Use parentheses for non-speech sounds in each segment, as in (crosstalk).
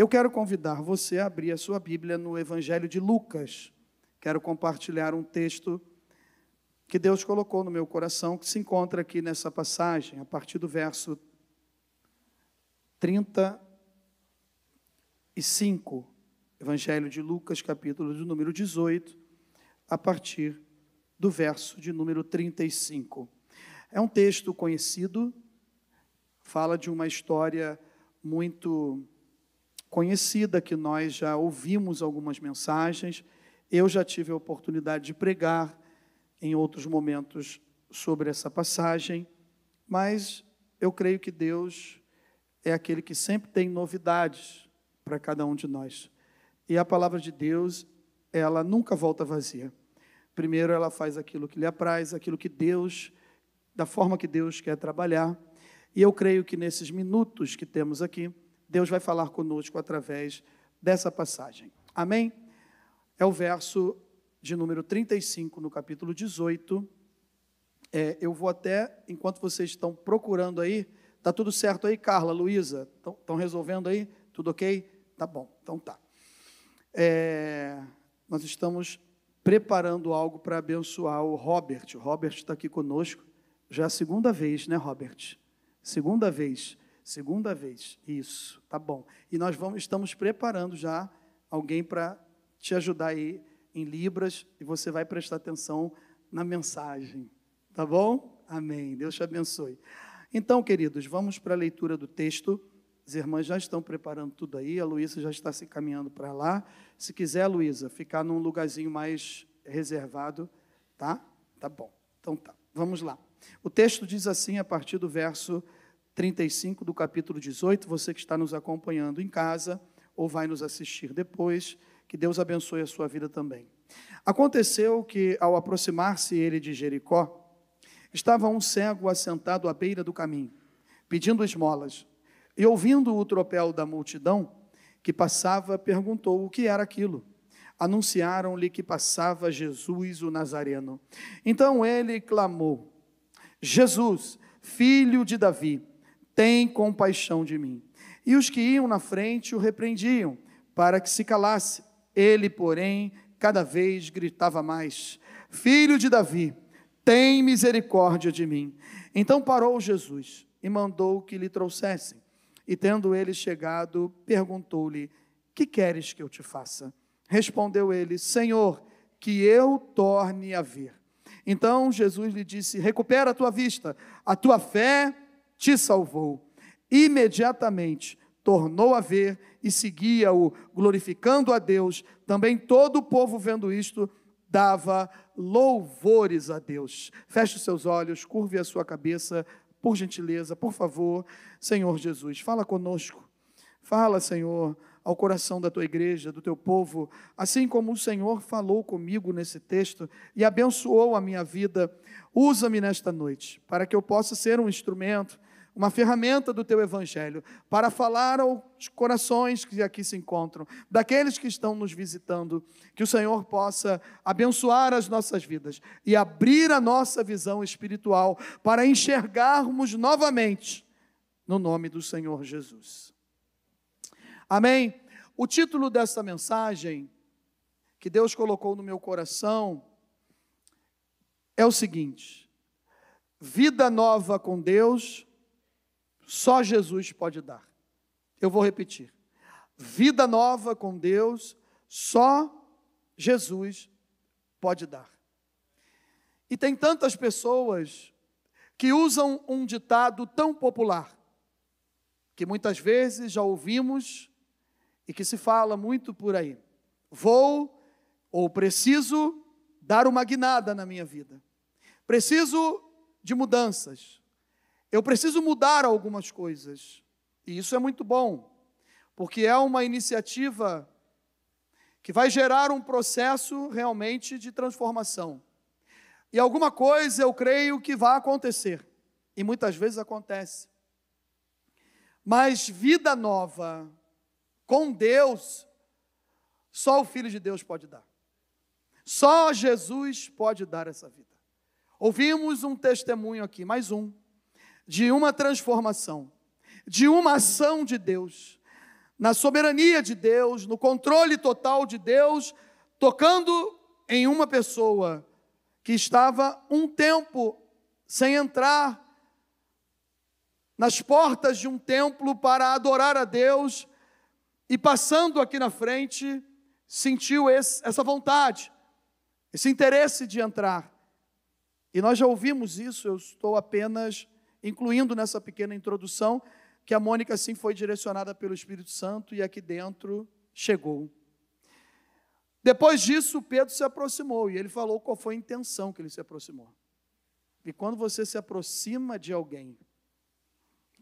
Eu quero convidar você a abrir a sua Bíblia no Evangelho de Lucas. Quero compartilhar um texto que Deus colocou no meu coração, que se encontra aqui nessa passagem, a partir do verso 35, Evangelho de Lucas, capítulo de número 18, a partir do verso de número 35. É um texto conhecido, fala de uma história muito conhecida que nós já ouvimos algumas mensagens. Eu já tive a oportunidade de pregar em outros momentos sobre essa passagem, mas eu creio que Deus é aquele que sempre tem novidades para cada um de nós. E a palavra de Deus, ela nunca volta vazia. Primeiro, ela faz aquilo que lhe apraz, aquilo que Deus, da forma que Deus quer trabalhar. E eu creio que nesses minutos que temos aqui, Deus vai falar conosco através dessa passagem. Amém? É o verso de número 35, no capítulo 18. É, eu vou até, enquanto vocês estão procurando aí, tá tudo certo aí, Carla, Luísa? Estão resolvendo aí? Tudo ok? Tá bom, então tá. É, nós estamos preparando algo para abençoar o Robert. O Robert está aqui conosco já é a segunda vez, né, Robert? Segunda vez. Segunda vez, isso, tá bom. E nós vamos, estamos preparando já alguém para te ajudar aí em Libras e você vai prestar atenção na mensagem, tá bom? Amém. Deus te abençoe. Então, queridos, vamos para a leitura do texto. As irmãs já estão preparando tudo aí, a Luísa já está se caminhando para lá. Se quiser, Luísa, ficar num lugarzinho mais reservado, tá? Tá bom. Então tá. Vamos lá. O texto diz assim a partir do verso 35 do capítulo 18, você que está nos acompanhando em casa ou vai nos assistir depois, que Deus abençoe a sua vida também. Aconteceu que, ao aproximar-se ele de Jericó, estava um cego assentado à beira do caminho, pedindo esmolas, e ouvindo o tropel da multidão que passava, perguntou o que era aquilo. Anunciaram-lhe que passava Jesus o Nazareno. Então ele clamou: Jesus, filho de Davi, tem compaixão de mim. E os que iam na frente o repreendiam, para que se calasse. Ele, porém, cada vez gritava mais: Filho de Davi, tem misericórdia de mim. Então parou Jesus e mandou que lhe trouxessem. E tendo ele chegado, perguntou-lhe: Que queres que eu te faça? Respondeu ele: Senhor, que eu torne a ver. Então Jesus lhe disse: Recupera a tua vista, a tua fé te salvou. Imediatamente tornou a ver e seguia-o, glorificando a Deus. Também todo o povo, vendo isto, dava louvores a Deus. Feche os seus olhos, curve a sua cabeça, por gentileza, por favor. Senhor Jesus, fala conosco. Fala, Senhor, ao coração da tua igreja, do teu povo, assim como o Senhor falou comigo nesse texto e abençoou a minha vida. Usa-me nesta noite, para que eu possa ser um instrumento uma ferramenta do teu evangelho para falar aos corações que aqui se encontram, daqueles que estão nos visitando, que o Senhor possa abençoar as nossas vidas e abrir a nossa visão espiritual para enxergarmos novamente no nome do Senhor Jesus. Amém. O título desta mensagem que Deus colocou no meu coração é o seguinte: Vida nova com Deus só Jesus pode dar. Eu vou repetir. Vida nova com Deus, só Jesus pode dar. E tem tantas pessoas que usam um ditado tão popular, que muitas vezes já ouvimos e que se fala muito por aí. Vou ou preciso dar uma guinada na minha vida. Preciso de mudanças. Eu preciso mudar algumas coisas. E isso é muito bom, porque é uma iniciativa que vai gerar um processo realmente de transformação. E alguma coisa eu creio que vai acontecer, e muitas vezes acontece. Mas vida nova com Deus, só o Filho de Deus pode dar. Só Jesus pode dar essa vida. Ouvimos um testemunho aqui, mais um, de uma transformação, de uma ação de Deus. na soberania de Deus, no controle total de Deus, tocando em uma pessoa que estava um tempo sem entrar nas portas de um templo para adorar a Deus e passando aqui na frente, sentiu esse, essa vontade, esse interesse de entrar. E nós já ouvimos isso, eu estou apenas incluindo nessa pequena introdução que a Mônica sim foi direcionada pelo Espírito Santo e aqui dentro chegou. Depois disso, Pedro se aproximou e ele falou qual foi a intenção que ele se aproximou. E quando você se aproxima de alguém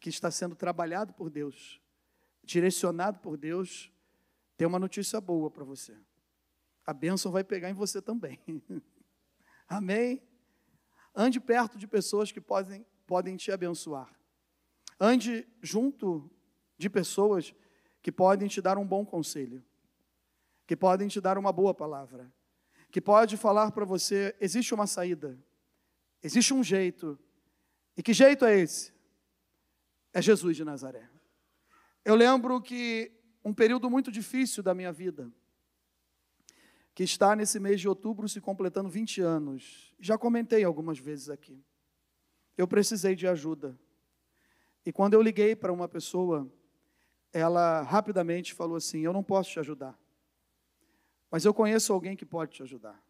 que está sendo trabalhado por Deus, direcionado por Deus, tem uma notícia boa para você. A bênção vai pegar em você também. (laughs) Amém? Ande perto de pessoas que podem, podem te abençoar. Ande junto de pessoas que podem te dar um bom conselho, que podem te dar uma boa palavra, que pode falar para você: existe uma saída, existe um jeito. E que jeito é esse? É Jesus de Nazaré. Eu lembro que um período muito difícil da minha vida, que está nesse mês de outubro se completando 20 anos, já comentei algumas vezes aqui. Eu precisei de ajuda. E quando eu liguei para uma pessoa, ela rapidamente falou assim: Eu não posso te ajudar, mas eu conheço alguém que pode te ajudar.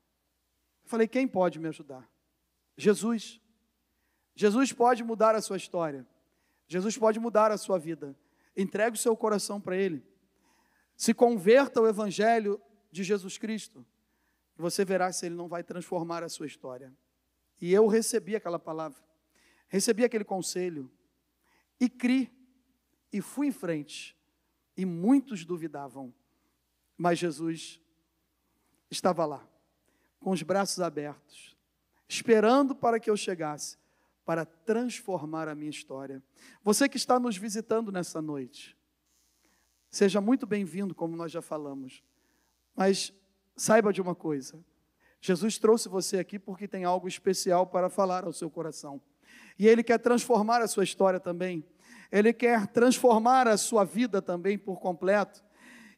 Eu falei: Quem pode me ajudar? Jesus. Jesus pode mudar a sua história. Jesus pode mudar a sua vida. Entregue o seu coração para Ele. Se converta ao Evangelho de Jesus Cristo. Você verá se Ele não vai transformar a sua história. E eu recebi aquela palavra, recebi aquele conselho, e criei, e fui em frente. E muitos duvidavam, mas Jesus estava lá, com os braços abertos, esperando para que eu chegasse para transformar a minha história. Você que está nos visitando nessa noite, seja muito bem-vindo, como nós já falamos, mas saiba de uma coisa: Jesus trouxe você aqui porque tem algo especial para falar ao seu coração, e Ele quer transformar a sua história também, Ele quer transformar a sua vida também por completo,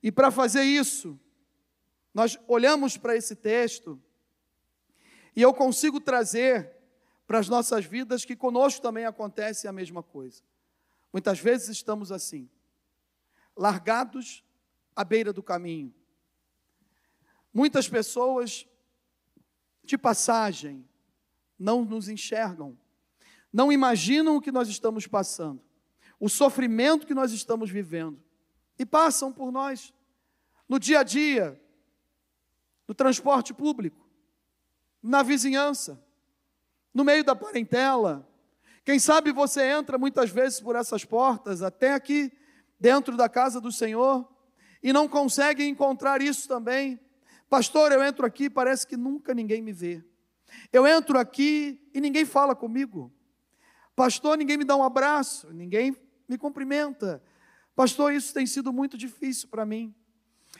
e para fazer isso, nós olhamos para esse texto, e eu consigo trazer para as nossas vidas que conosco também acontece a mesma coisa. Muitas vezes estamos assim, largados à beira do caminho. Muitas pessoas de passagem não nos enxergam, não imaginam o que nós estamos passando, o sofrimento que nós estamos vivendo, e passam por nós no dia a dia, no transporte público, na vizinhança no meio da parentela. Quem sabe você entra muitas vezes por essas portas, até aqui dentro da casa do Senhor, e não consegue encontrar isso também. Pastor, eu entro aqui, parece que nunca ninguém me vê. Eu entro aqui e ninguém fala comigo. Pastor, ninguém me dá um abraço, ninguém me cumprimenta. Pastor, isso tem sido muito difícil para mim.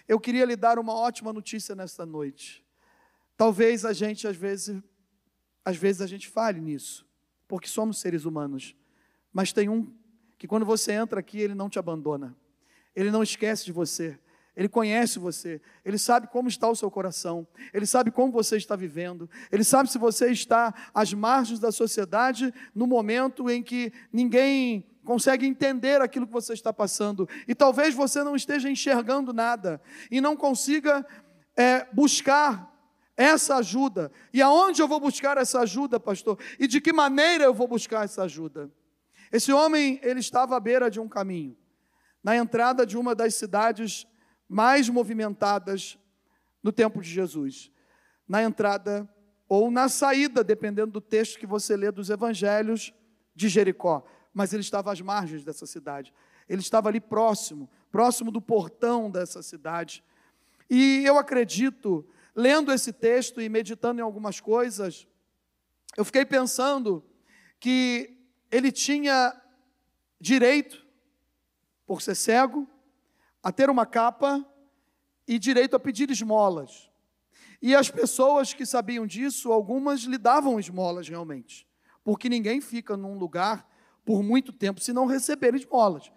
Eu queria lhe dar uma ótima notícia nesta noite. Talvez a gente, às vezes, às vezes a gente falhe nisso, porque somos seres humanos. Mas tem um que quando você entra aqui, ele não te abandona. Ele não esquece de você. Ele conhece você, ele sabe como está o seu coração, ele sabe como você está vivendo, ele sabe se você está às margens da sociedade no momento em que ninguém consegue entender aquilo que você está passando, e talvez você não esteja enxergando nada, e não consiga é, buscar essa ajuda. E aonde eu vou buscar essa ajuda, pastor? E de que maneira eu vou buscar essa ajuda? Esse homem, ele estava à beira de um caminho, na entrada de uma das cidades mais movimentadas no tempo de Jesus. Na entrada ou na saída, dependendo do texto que você lê dos evangelhos de Jericó. Mas ele estava às margens dessa cidade. Ele estava ali próximo, próximo do portão dessa cidade. E eu acredito lendo esse texto e meditando em algumas coisas, eu fiquei pensando que ele tinha direito, por ser cego, a ter uma capa e direito a pedir esmolas. E as pessoas que sabiam disso, algumas lhe davam esmolas realmente, porque ninguém fica num lugar por muito tempo se não receber esmolas.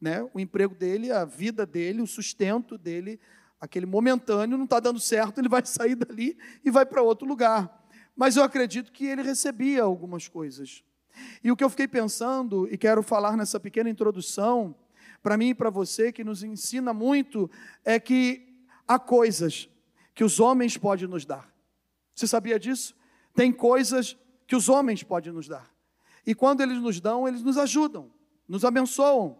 né? O emprego dele, a vida dele, o sustento dele, aquele momentâneo, não está dando certo, ele vai (laughs) sair dali e vai para outro lugar. Mas eu acredito que ele recebia algumas coisas. E o que eu fiquei pensando, e quero falar nessa pequena introdução, para mim e para você, que nos ensina muito, é que há coisas que os homens podem nos dar. Você sabia disso? Tem coisas que os homens podem nos dar. E quando eles nos dão, eles nos ajudam, nos abençoam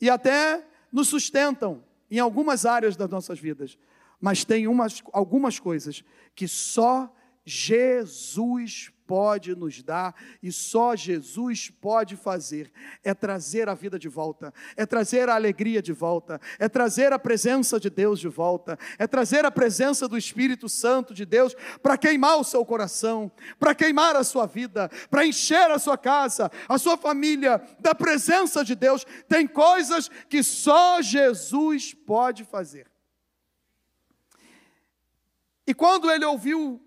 e até nos sustentam em algumas áreas das nossas vidas. Mas tem umas, algumas coisas que só Jesus pode nos dar e só Jesus pode fazer é trazer a vida de volta, é trazer a alegria de volta, é trazer a presença de Deus de volta, é trazer a presença do Espírito Santo de Deus para queimar o seu coração, para queimar a sua vida, para encher a sua casa, a sua família da presença de Deus. Tem coisas que só Jesus pode fazer. E quando ele ouviu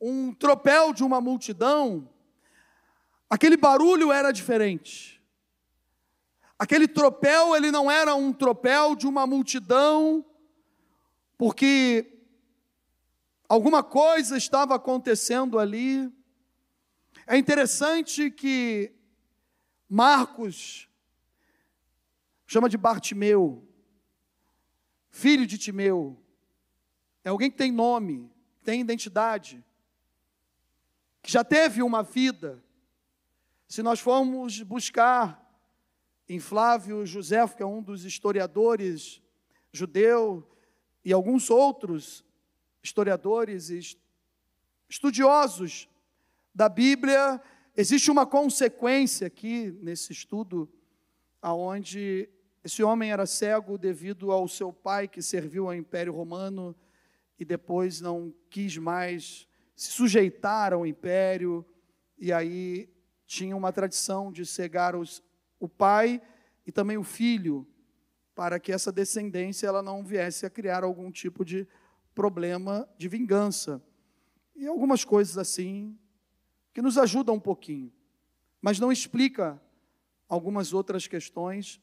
um tropel de uma multidão, aquele barulho era diferente. Aquele tropel, ele não era um tropel de uma multidão, porque alguma coisa estava acontecendo ali. É interessante que Marcos chama de Bartimeu, filho de Timeu. É alguém que tem nome, tem identidade que já teve uma vida. Se nós formos buscar em Flávio José, que é um dos historiadores judeu, e alguns outros historiadores e estudiosos da Bíblia, existe uma consequência aqui nesse estudo, aonde esse homem era cego devido ao seu pai que serviu ao Império Romano e depois não quis mais se sujeitaram ao império, e aí tinha uma tradição de cegar os, o pai e também o filho, para que essa descendência ela não viesse a criar algum tipo de problema de vingança. E algumas coisas assim que nos ajudam um pouquinho, mas não explica algumas outras questões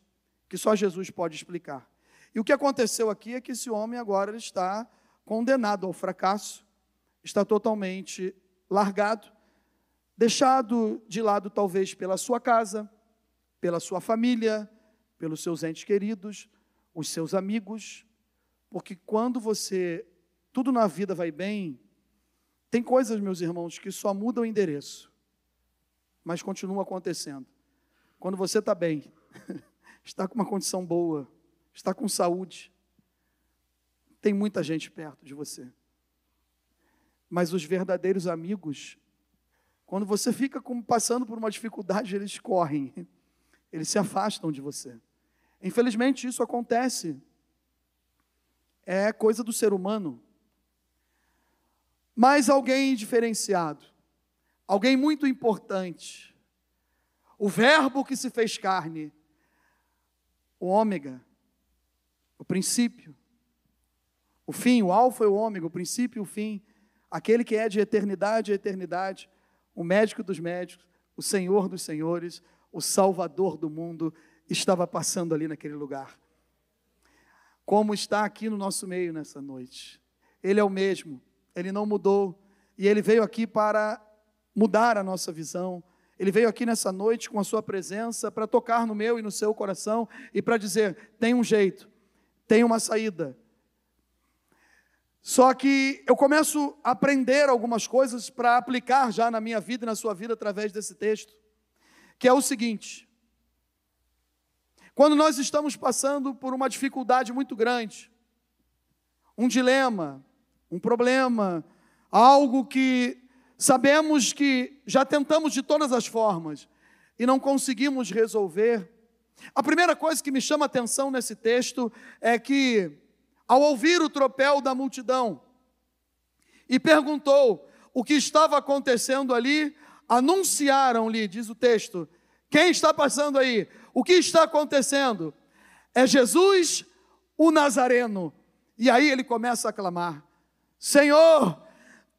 que só Jesus pode explicar. E o que aconteceu aqui é que esse homem agora está condenado ao fracasso, está totalmente largado, deixado de lado talvez pela sua casa, pela sua família, pelos seus entes queridos, os seus amigos, porque quando você tudo na vida vai bem, tem coisas, meus irmãos, que só mudam o endereço, mas continuam acontecendo. Quando você está bem, (laughs) está com uma condição boa, está com saúde, tem muita gente perto de você. Mas os verdadeiros amigos, quando você fica passando por uma dificuldade, eles correm, eles se afastam de você. Infelizmente, isso acontece. É coisa do ser humano. Mas alguém diferenciado, alguém muito importante, o Verbo que se fez carne, o Ômega, o princípio, o fim, o Alfa e o Ômega, o princípio e o fim, aquele que é de eternidade a eternidade, o médico dos médicos, o Senhor dos senhores, o Salvador do mundo, estava passando ali naquele lugar. Como está aqui no nosso meio nessa noite. Ele é o mesmo, ele não mudou, e ele veio aqui para mudar a nossa visão. Ele veio aqui nessa noite com a sua presença para tocar no meu e no seu coração e para dizer: tem um jeito, tem uma saída, só que eu começo a aprender algumas coisas para aplicar já na minha vida e na sua vida através desse texto, que é o seguinte: quando nós estamos passando por uma dificuldade muito grande, um dilema, um problema, algo que sabemos que já tentamos de todas as formas e não conseguimos resolver, a primeira coisa que me chama a atenção nesse texto é que ao ouvir o tropel da multidão e perguntou o que estava acontecendo ali, anunciaram-lhe, diz o texto, quem está passando aí? O que está acontecendo? É Jesus, o Nazareno. E aí ele começa a clamar: Senhor,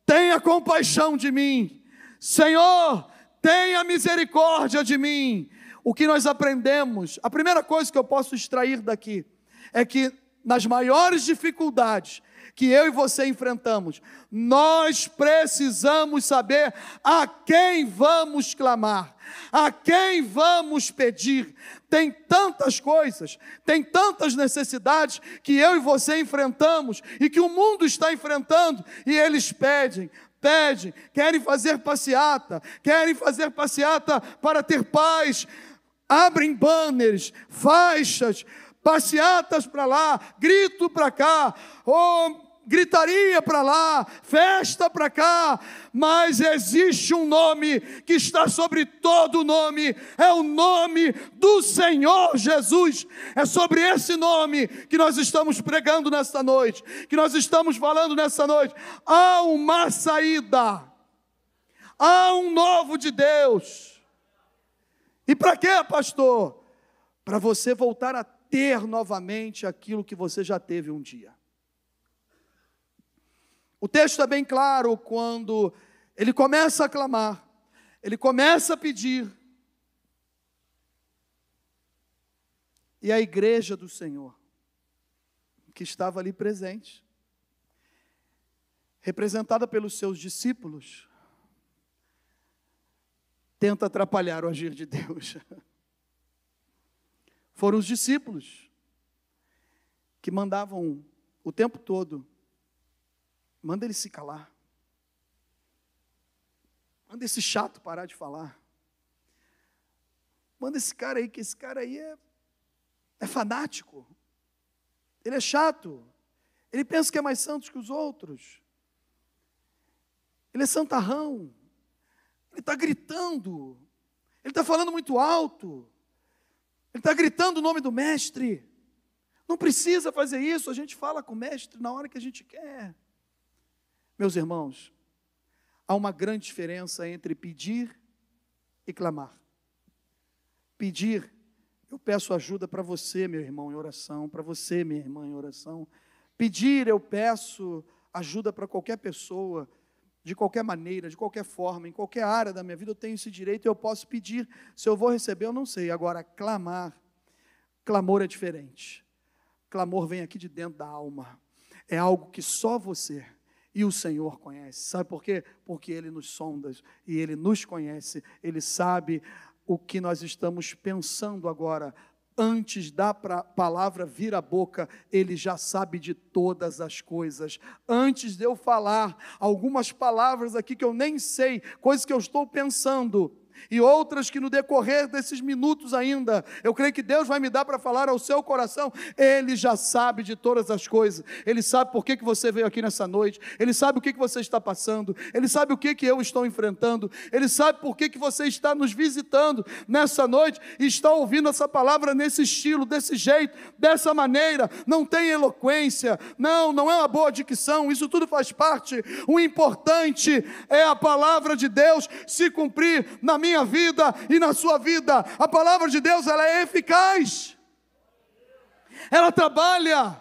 tenha compaixão de mim. Senhor, tenha misericórdia de mim. o que nós aprendemos, a primeira coisa que eu posso extrair daqui é que nas maiores dificuldades que eu e você enfrentamos, nós precisamos saber a quem vamos clamar, a quem vamos pedir. Tem tantas coisas, tem tantas necessidades que eu e você enfrentamos e que o mundo está enfrentando e eles pedem, pedem, querem fazer passeata, querem fazer passeata para ter paz, abrem banners, faixas, passeatas para lá, grito para cá, oh, gritaria para lá, festa para cá, mas existe um nome que está sobre todo nome, é o nome do Senhor Jesus. É sobre esse nome que nós estamos pregando nesta noite, que nós estamos falando nesta noite. Há uma saída, há um novo de Deus. E para quê, pastor? Para você voltar a ter novamente aquilo que você já teve um dia. O texto é bem claro quando ele começa a clamar, ele começa a pedir. E a igreja do Senhor, que estava ali presente, representada pelos seus discípulos, tenta atrapalhar o agir de Deus. (laughs) Foram os discípulos que mandavam o tempo todo Manda ele se calar. Manda esse chato parar de falar. Manda esse cara aí, que esse cara aí é, é fanático. Ele é chato. Ele pensa que é mais santo que os outros. Ele é santarrão. Ele está gritando. Ele está falando muito alto. Ele está gritando o nome do mestre. Não precisa fazer isso, a gente fala com o mestre na hora que a gente quer. Meus irmãos, há uma grande diferença entre pedir e clamar. Pedir, eu peço ajuda para você, meu irmão, em oração, para você, minha irmã, em oração. Pedir, eu peço ajuda para qualquer pessoa, de qualquer maneira, de qualquer forma, em qualquer área da minha vida, eu tenho esse direito, eu posso pedir. Se eu vou receber, eu não sei. Agora, clamar, clamor é diferente. Clamor vem aqui de dentro da alma. É algo que só você e o Senhor conhece. Sabe por quê? Porque Ele nos sonda e Ele nos conhece. Ele sabe o que nós estamos pensando agora. Antes da palavra vir à boca, Ele já sabe de todas as coisas. Antes de eu falar algumas palavras aqui que eu nem sei, coisas que eu estou pensando, e outras que no decorrer desses minutos ainda, eu creio que Deus vai me dar para falar ao seu coração. Ele já sabe de todas as coisas. Ele sabe por que, que você veio aqui nessa noite. Ele sabe o que, que você está passando. Ele sabe o que, que eu estou enfrentando. Ele sabe por que, que você está nos visitando nessa noite e está ouvindo essa palavra nesse estilo, desse jeito, dessa maneira. Não tem eloquência. Não, não é uma boa dicção. Isso tudo faz parte. O importante é a palavra de Deus se cumprir na minha vida e na sua vida. A palavra de Deus, ela é eficaz. Ela trabalha.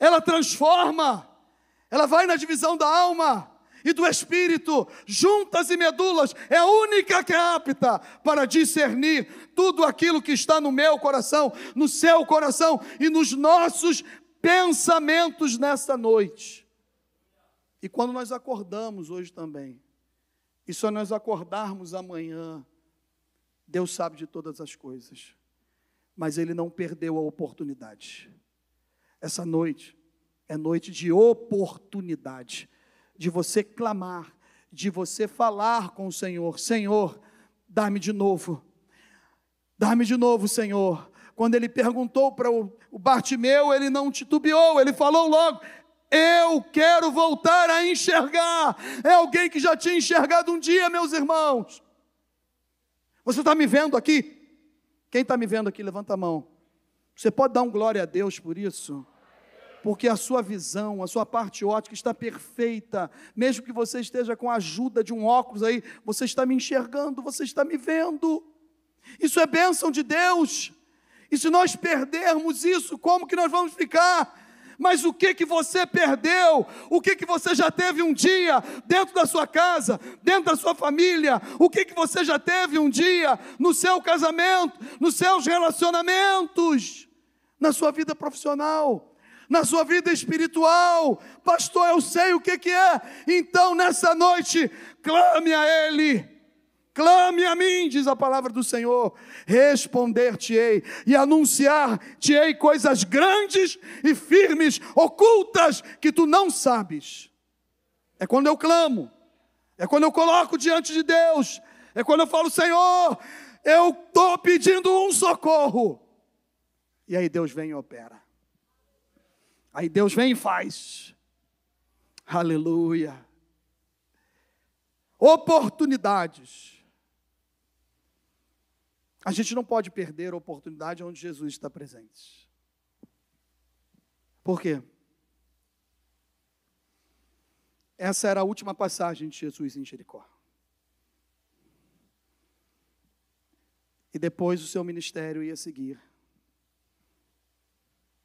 Ela transforma. Ela vai na divisão da alma e do espírito, juntas e medulas, é a única que é apta para discernir tudo aquilo que está no meu coração, no seu coração e nos nossos pensamentos nesta noite. E quando nós acordamos hoje também, e só nós acordarmos amanhã, Deus sabe de todas as coisas. Mas Ele não perdeu a oportunidade. Essa noite é noite de oportunidade, de você clamar, de você falar com o Senhor: Senhor, dá-me de novo, dá-me de novo, Senhor. Quando ele perguntou para o Bartimeu, ele não titubeou, ele falou logo: eu quero voltar a enxergar. É alguém que já tinha enxergado um dia, meus irmãos. Você está me vendo aqui? Quem está me vendo aqui, levanta a mão. Você pode dar um glória a Deus por isso? Porque a sua visão, a sua parte ótica está perfeita. Mesmo que você esteja com a ajuda de um óculos aí, você está me enxergando, você está me vendo. Isso é bênção de Deus. E se nós perdermos isso, como que nós vamos ficar? Mas o que que você perdeu? O que que você já teve um dia dentro da sua casa, dentro da sua família? O que que você já teve um dia no seu casamento, nos seus relacionamentos, na sua vida profissional? na sua vida espiritual, pastor, eu sei o que, que é, então nessa noite, clame a Ele, Clame a mim, diz a palavra do Senhor, responder-te-ei e anunciar-te-ei coisas grandes e firmes, ocultas, que tu não sabes. É quando eu clamo, é quando eu coloco diante de Deus, é quando eu falo, Senhor, eu estou pedindo um socorro. E aí Deus vem e opera. Aí Deus vem e faz. Aleluia. Oportunidades a gente não pode perder a oportunidade onde Jesus está presente. Por quê? Essa era a última passagem de Jesus em Jericó. E depois o seu ministério ia seguir.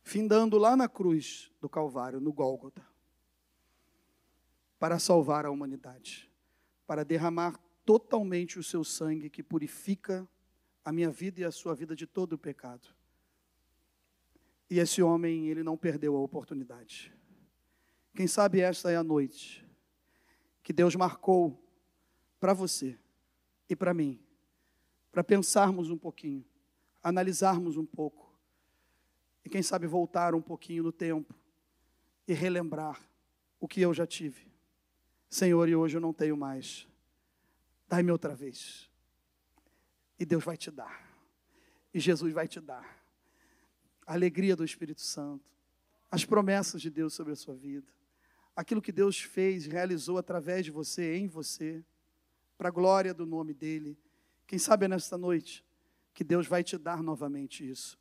Findando lá na cruz do Calvário, no Gólgota, para salvar a humanidade, para derramar totalmente o seu sangue que purifica a minha vida e a sua vida de todo o pecado. E esse homem, ele não perdeu a oportunidade. Quem sabe esta é a noite que Deus marcou para você e para mim, para pensarmos um pouquinho, analisarmos um pouco, e quem sabe voltar um pouquinho no tempo e relembrar o que eu já tive. Senhor, e hoje eu não tenho mais. Dai-me outra vez. E Deus vai te dar. E Jesus vai te dar. A alegria do Espírito Santo. As promessas de Deus sobre a sua vida. Aquilo que Deus fez, realizou através de você, em você. Para a glória do nome dEle. Quem sabe é nesta noite que Deus vai te dar novamente isso.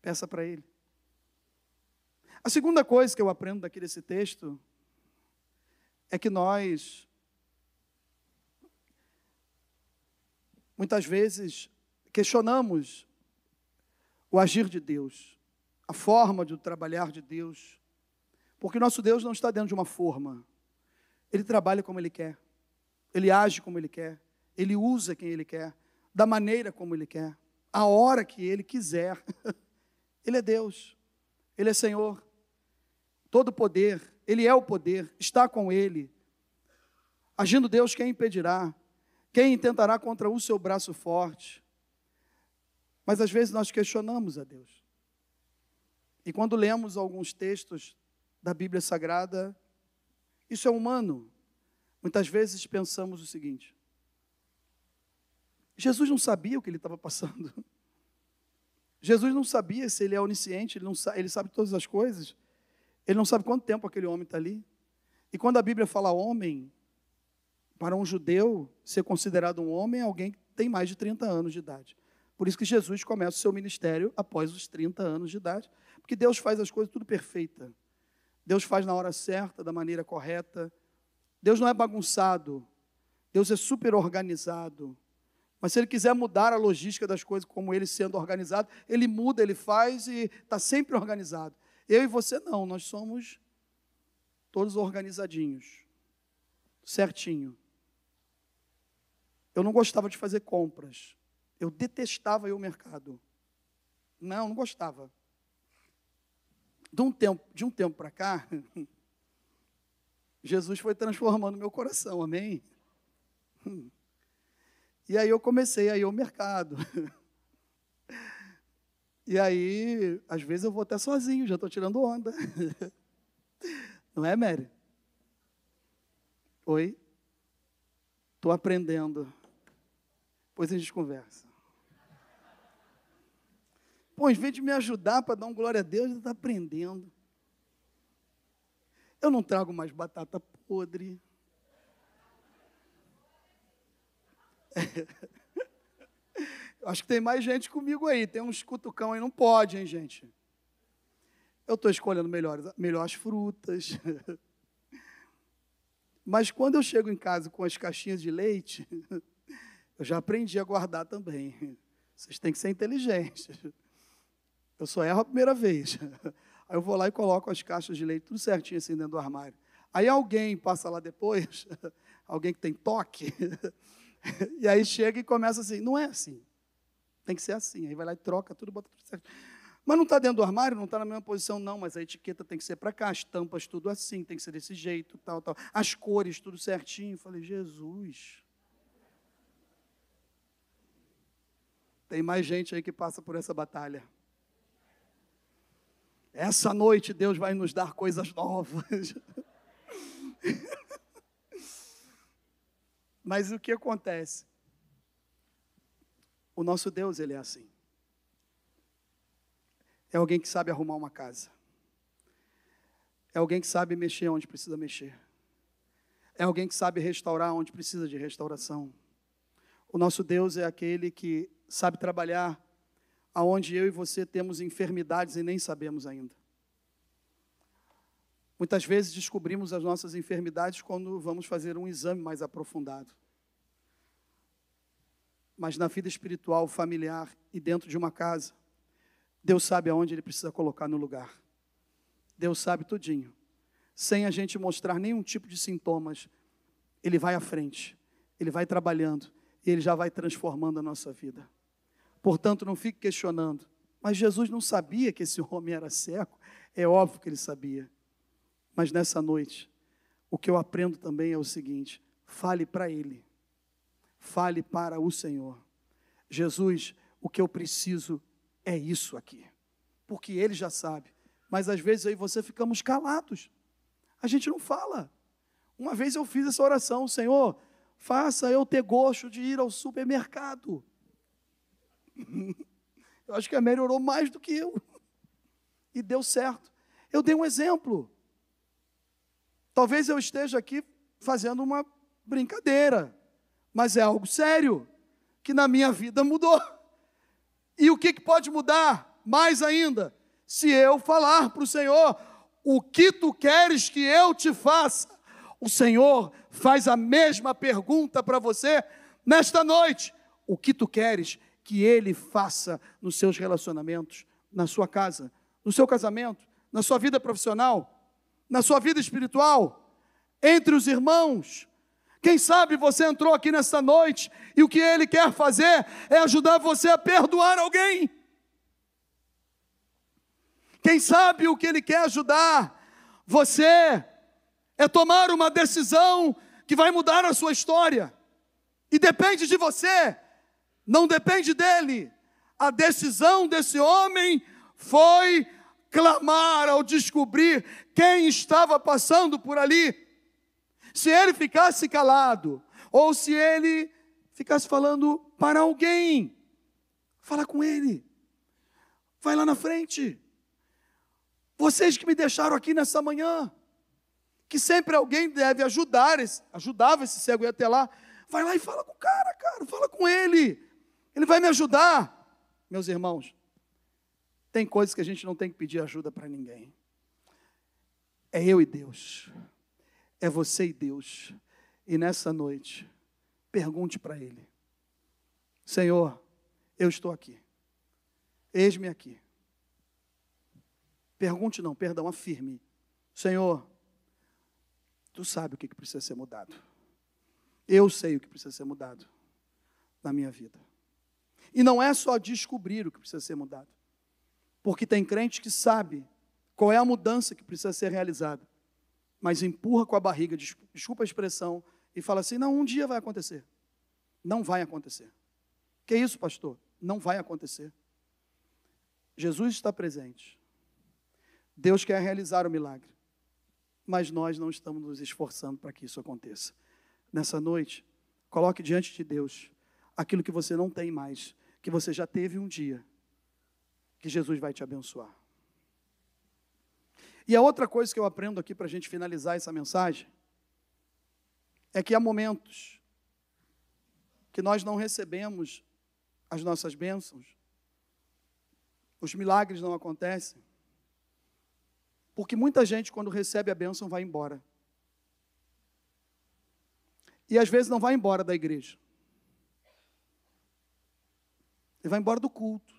Peça para Ele. A segunda coisa que eu aprendo daqui desse texto é que nós Muitas vezes questionamos o agir de Deus, a forma de trabalhar de Deus, porque nosso Deus não está dentro de uma forma. Ele trabalha como ele quer, ele age como ele quer, ele usa quem ele quer, da maneira como ele quer, a hora que ele quiser. (laughs) Ele é Deus, ele é Senhor, todo poder, ele é o poder, está com ele. Agindo Deus, quem impedirá? Quem intentará contra o seu braço forte? Mas às vezes nós questionamos a Deus. E quando lemos alguns textos da Bíblia Sagrada, isso é humano. Muitas vezes pensamos o seguinte: Jesus não sabia o que ele estava passando. Jesus não sabia se ele é onisciente, ele, não sabe, ele sabe todas as coisas. Ele não sabe quanto tempo aquele homem está ali. E quando a Bíblia fala homem, para um judeu, ser considerado um homem é alguém que tem mais de 30 anos de idade. Por isso que Jesus começa o seu ministério após os 30 anos de idade, porque Deus faz as coisas tudo perfeita. Deus faz na hora certa, da maneira correta. Deus não é bagunçado. Deus é super organizado. Mas se ele quiser mudar a logística das coisas, como ele sendo organizado, ele muda, ele faz e está sempre organizado. Eu e você não, nós somos todos organizadinhos, certinho. Eu não gostava de fazer compras. Eu detestava ir ao mercado. Não, não gostava. De um tempo, de um tempo para cá, (laughs) Jesus foi transformando meu coração, amém? E aí eu comecei a ir ao mercado. (laughs) E aí, às vezes eu vou até sozinho, já estou tirando onda. (laughs) Não é, Mary? Oi? Estou aprendendo. Depois a gente conversa. Pô, em vez de me ajudar para dar um glória a Deus, ele está aprendendo. Eu não trago mais batata podre. (laughs) Eu acho que tem mais gente comigo aí. Tem uns cutucão aí, não pode, hein, gente? Eu estou escolhendo melhores, melhores frutas. (laughs) Mas quando eu chego em casa com as caixinhas de leite, (laughs) Eu já aprendi a guardar também. Vocês têm que ser inteligentes. Eu só erro a primeira vez. Aí eu vou lá e coloco as caixas de leite tudo certinho assim dentro do armário. Aí alguém passa lá depois, (laughs) alguém que tem toque, (laughs) e aí chega e começa assim, não é assim. Tem que ser assim. Aí vai lá e troca tudo, bota tudo certo. Mas não está dentro do armário, não está na mesma posição, não. Mas a etiqueta tem que ser para cá, as tampas tudo assim, tem que ser desse jeito, tal, tal. As cores tudo certinho. Eu falei, Jesus. Tem mais gente aí que passa por essa batalha. Essa noite Deus vai nos dar coisas novas. (laughs) Mas o que acontece? O nosso Deus, ele é assim. É alguém que sabe arrumar uma casa. É alguém que sabe mexer onde precisa mexer. É alguém que sabe restaurar onde precisa de restauração. O nosso Deus é aquele que sabe trabalhar aonde eu e você temos enfermidades e nem sabemos ainda. Muitas vezes descobrimos as nossas enfermidades quando vamos fazer um exame mais aprofundado. Mas na vida espiritual, familiar e dentro de uma casa, Deus sabe aonde Ele precisa colocar no lugar. Deus sabe tudinho. Sem a gente mostrar nenhum tipo de sintomas, Ele vai à frente, Ele vai trabalhando e Ele já vai transformando a nossa vida. Portanto, não fique questionando. Mas Jesus não sabia que esse (laughs) homem era cego? É óbvio que ele sabia. Mas nessa noite, o que eu aprendo também é o seguinte: fale para Ele, fale para o Senhor. Jesus, o que eu preciso é isso aqui, porque Ele já sabe. Mas às vezes aí você ficamos calados, a gente não fala. Uma vez eu fiz essa oração, Senhor, faça eu ter gosto de ir ao supermercado. (laughs) Eu acho que a Mary orou mais do que eu. E deu certo. Eu dei um exemplo. Talvez eu esteja aqui fazendo uma brincadeira, mas é algo sério que na minha vida mudou. E o que, que pode mudar mais ainda? Se eu falar para o Senhor, o que tu queres que eu te faça? O Senhor faz a mesma pergunta para você nesta noite. O que tu queres que Ele faça nos seus relacionamentos, na sua casa, no seu casamento, na sua vida profissional? na sua vida espiritual, entre os irmãos. Quem sabe você entrou aqui nesta noite e o que ele quer fazer é ajudar você a perdoar alguém. Quem sabe o que ele quer ajudar você é tomar uma decisão que vai mudar a sua história. E depende de você, não depende dele. A decisão desse homem foi clamar ao descobrir quem estava passando por ali. Se ele ficasse calado, ou se ele ficasse falando para alguém, fala com ele, vai lá na frente. Vocês que me deixaram aqui nessa manhã, que sempre alguém deve ajudar, ajudava esse cego ir até lá, vai lá e fala com o cara, cara, fala com ele, ele vai me ajudar. Meus irmãos, tem coisas que a gente não tem que pedir ajuda para ninguém. É eu e Deus. É você e Deus. E nessa noite, pergunte para Ele: Senhor, eu estou aqui. Eis-me aqui. Pergunte não, perdão, afirme. Senhor, tu sabe o que precisa ser mudado. Eu sei o que precisa ser mudado na minha vida. E não é só descobrir o que precisa ser mudado. Porque tem crente que sabe qual é a mudança que precisa ser realizada? Mas empurra com a barriga, desculpa a expressão, e fala assim: não, um dia vai acontecer. Não vai acontecer. Que isso, pastor? Não vai acontecer. Jesus está presente. Deus quer realizar o milagre. Mas nós não estamos nos esforçando para que isso aconteça. Nessa noite, coloque diante de Deus aquilo que você não tem mais, que você já teve um dia, que Jesus vai te abençoar. E a outra coisa que eu aprendo aqui para a gente finalizar essa mensagem é que há momentos que nós não recebemos as nossas bênçãos, os milagres não acontecem, porque muita gente, quando recebe a bênção, vai embora. E às vezes não vai embora da igreja. Ele vai embora do culto.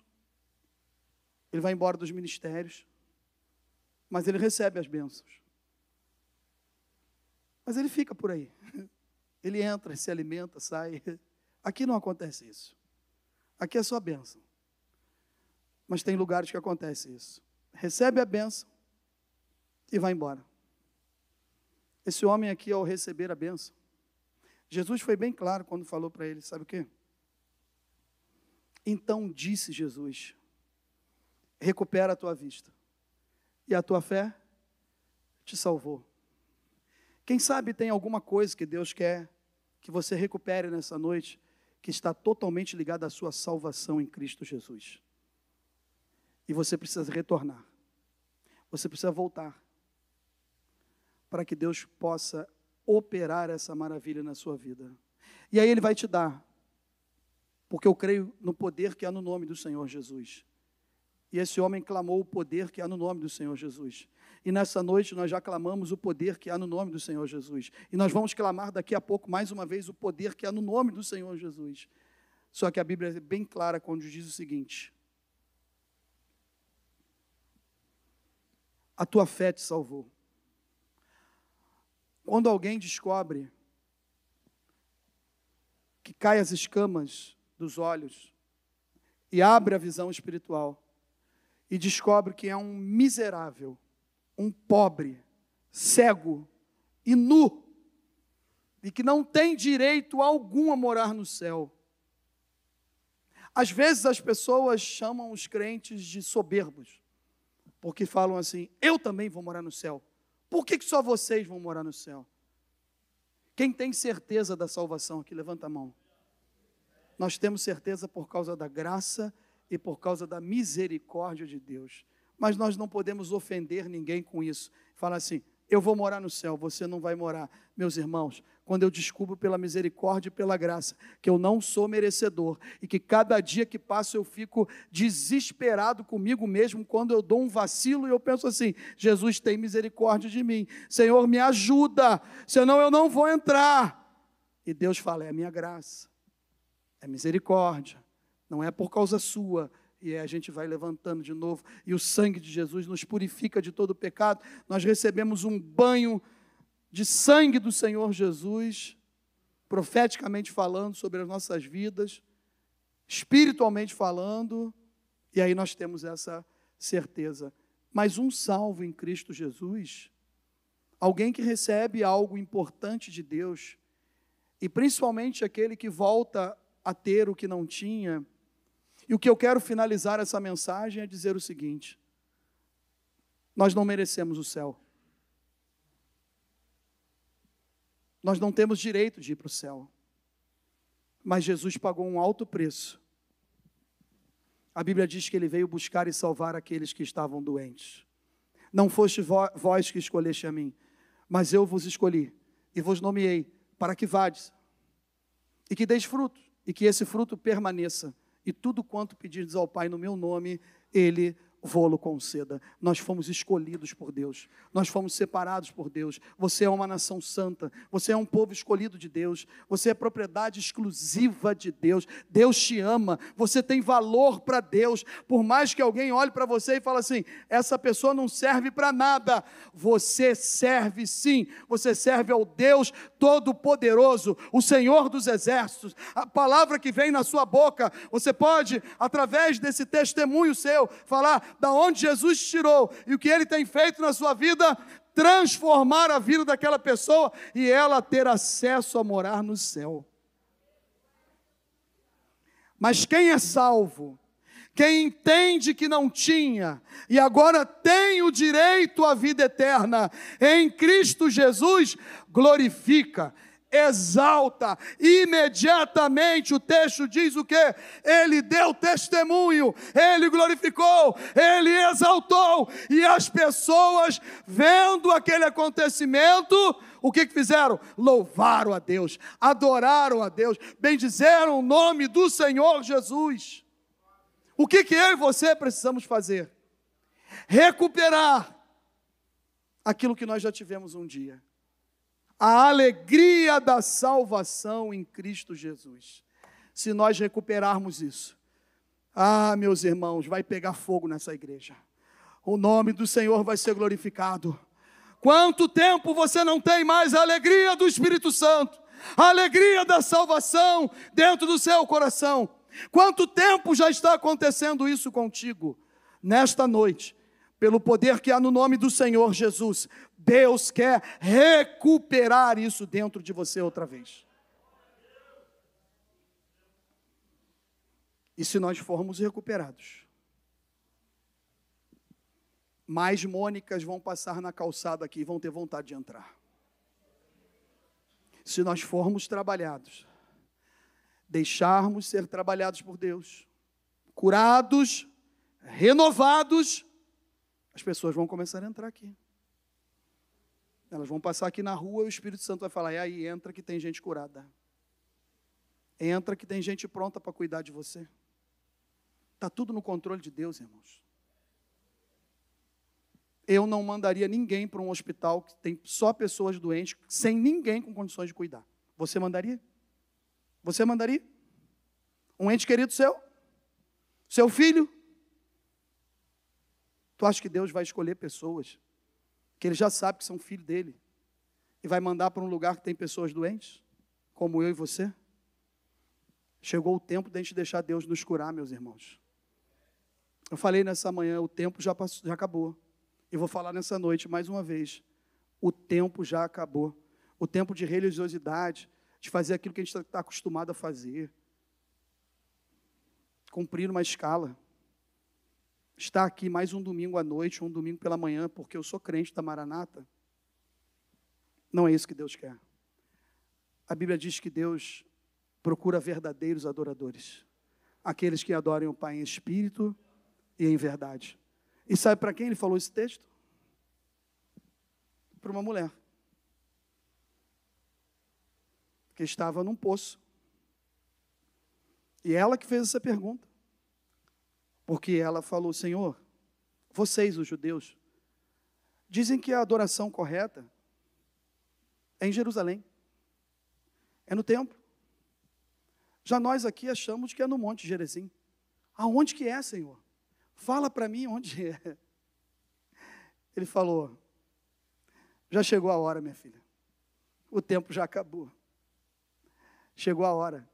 Ele vai embora dos ministérios. mas ele recebe as bênçãos. Mas ele fica por aí. (laughs) Ele entra, se alimenta, sai. (laughs) Aqui não acontece isso. Aqui é só bênção. Mas tem lugares que acontece isso. Recebe a bênção e vai embora. Esse homem aqui, ao receber a bênção, Jesus foi bem claro quando falou para ele: sabe o quê? Então disse Jesus: recupera a tua vista, e a tua fé te salvou. Quem sabe tem alguma coisa que Deus quer que você recupere nessa noite, que está totalmente ligada à sua salvação em Cristo Jesus. E você precisa retornar. Você precisa voltar. Para que Deus possa operar essa maravilha na sua vida. E aí Ele vai te dar. Porque eu creio no poder que há no nome do Senhor Jesus. E esse homem clamou o poder que há no nome do Senhor Jesus. E nessa noite nós já clamamos o poder que há no nome do Senhor Jesus. E nós vamos clamar daqui a pouco mais uma vez o poder que há no nome do Senhor Jesus. Só que a Bíblia é bem clara quando diz o seguinte: A tua fé te salvou. Quando alguém descobre que cai as escamas dos olhos e abre a visão espiritual, e descobre que é um miserável, um pobre, cego e nu, e que não tem direito algum a morar no céu. Às vezes as pessoas chamam os crentes de soberbos, porque falam assim: eu também vou morar no céu. Por que, que só vocês vão morar no céu? Quem tem certeza da salvação aqui, levanta a mão. Nós temos certeza por causa da graça e por causa da misericórdia de Deus. Mas nós não podemos ofender ninguém com isso. Falar assim, eu vou morar no céu, você não vai morar. Meus irmãos, quando eu descubro pela misericórdia e pela graça que eu não sou merecedor e que cada dia que passa eu fico desesperado comigo mesmo quando eu dou um vacilo e eu penso assim: Jesus tem misericórdia de mim, Senhor, me ajuda, senão eu não vou entrar. E Deus fala: é a minha graça, é misericórdia, não é por causa sua, e a gente vai levantando de novo, e o sangue de Jesus nos purifica de todo pecado. Nós recebemos um banho de sangue do Senhor Jesus, profeticamente falando sobre as nossas vidas, espiritualmente falando, e aí nós temos essa certeza. Mas um salvo em Cristo Jesus, alguém que recebe algo importante de Deus, e principalmente aquele que volta a ter o que não tinha, e o que eu quero finalizar essa mensagem é dizer o seguinte: nós não merecemos o céu. Nós não temos direito de ir para o céu. Mas Jesus pagou um alto preço. A Bíblia diz que ele veio buscar e salvar aqueles que estavam doentes. Não foste vós que escolheste a mim, mas eu vos escolhi e vos nomeei para que vades e que deis fruto e que esse fruto permaneça. E tudo quanto pedirdes ao Pai no meu nome, Ele vô-lo conceda. Nós fomos escolhidos por Deus, nós fomos separados por Deus. Você é uma nação santa, você é um povo escolhido de Deus, você é propriedade exclusiva de Deus. Deus te ama, você tem valor para Deus. Por mais que alguém olhe para você e fale assim: essa pessoa não serve para nada, você serve sim, você serve ao Deus Todo-Poderoso, o Senhor dos Exércitos. A palavra que vem na sua boca, você pode, através desse testemunho seu, falar da onde Jesus tirou e o que ele tem feito na sua vida, transformar a vida daquela pessoa e ela ter acesso a morar no céu. Mas quem é salvo, quem entende que não tinha e agora tem o direito à vida eterna em Cristo Jesus, glorifica, exalta, imediatamente o texto diz o que? Ele deu testemunho, ele glorificou, ele exaltou, e as pessoas, vendo aquele acontecimento, o que, que fizeram? Louvaram a Deus, adoraram a Deus, bendizeram o nome do Senhor Jesus. O que, que eu e você precisamos fazer? Recuperar aquilo que nós já tivemos um dia a alegria da salvação em Cristo Jesus. Se nós recuperarmos isso, ah, meus irmãos, vai pegar fogo nessa igreja. o nome do Senhor vai ser glorificado. Quanto tempo você não tem mais a alegria do Espírito Santo, a alegria da salvação dentro do seu coração? Quanto tempo já está acontecendo isso contigo? Nesta noite, pelo poder que há no nome do Senhor Jesus, Deus quer recuperar isso dentro de você outra vez. E se nós formos recuperados, mais Mônicas vão passar na calçada aqui e vão ter vontade de entrar. Se nós formos trabalhados, deixarmos ser trabalhados por Deus, curados, renovados, as pessoas vão começar a entrar aqui. Elas vão passar aqui na rua e o Espírito Santo vai falar: e aí, entra que tem gente curada. Entra que tem gente pronta para cuidar de você. Está tudo no controle de Deus, irmãos. Eu não mandaria ninguém para um hospital que tem só pessoas doentes, sem ninguém com condições de cuidar. Você mandaria? Você mandaria? Um ente querido seu? Seu filho? Tu acha que Deus vai escolher pessoas que ele já sabe que são filho dele e vai mandar para um lugar que tem pessoas doentes, como eu e você? Chegou o tempo de a gente deixar Deus nos curar, meus irmãos. Eu falei nessa manhã, o tempo já, passou, já acabou. E vou falar nessa noite mais uma vez. O tempo já acabou. O tempo de religiosidade, de fazer aquilo que a gente está acostumado a fazer. Cumprir uma escala estar aqui mais um domingo à noite, um domingo pela manhã, porque eu sou crente da Maranata, não é isso que Deus quer. A Bíblia diz que Deus procura verdadeiros adoradores, aqueles que adorem o Pai em espírito e em verdade. E sabe para quem ele falou esse texto? Para uma mulher que estava num poço. E ela que fez essa pergunta. Porque ela falou: Senhor, vocês, os judeus, dizem que a adoração correta é em Jerusalém, é no templo. Já nós aqui achamos que é no Monte Gerezim. Aonde que é, Senhor? Fala para mim onde é. Ele falou: Já chegou a hora, minha filha. O tempo já acabou. Chegou a hora.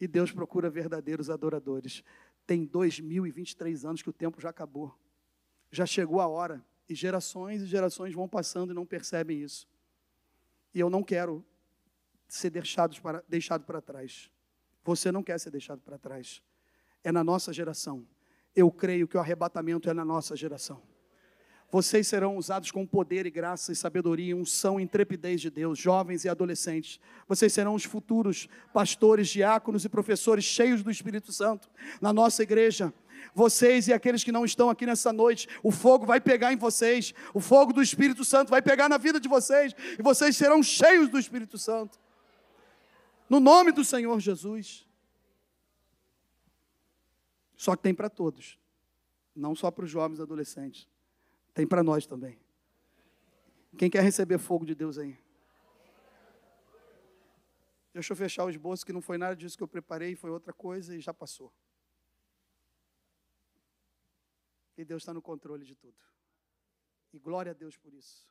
E Deus procura verdadeiros adoradores tem 2023 anos que o tempo já acabou. Já chegou a hora. E gerações e gerações vão passando e não percebem isso. E eu não quero ser deixado para, deixado para trás. Você não quer ser deixado para trás. É na nossa geração. Eu creio que o arrebatamento é na nossa geração. Vocês serão usados com poder e graça e sabedoria, unção e intrepidez de Deus, jovens e adolescentes. Vocês serão os futuros pastores, diáconos e professores cheios do Espírito Santo na nossa igreja. Vocês e aqueles que não estão aqui nessa noite, o fogo vai pegar em vocês, o fogo do Espírito Santo vai pegar na vida de vocês, e vocês serão cheios do Espírito Santo. No nome do Senhor Jesus. Só que tem para todos, não só para os jovens e adolescentes. Tem para nós também. Quem quer receber fogo de Deus aí? Deixa eu fechar o esboço, que não foi nada disso que eu preparei, foi outra coisa e já passou. E Deus está no controle de tudo. E glória a Deus por isso.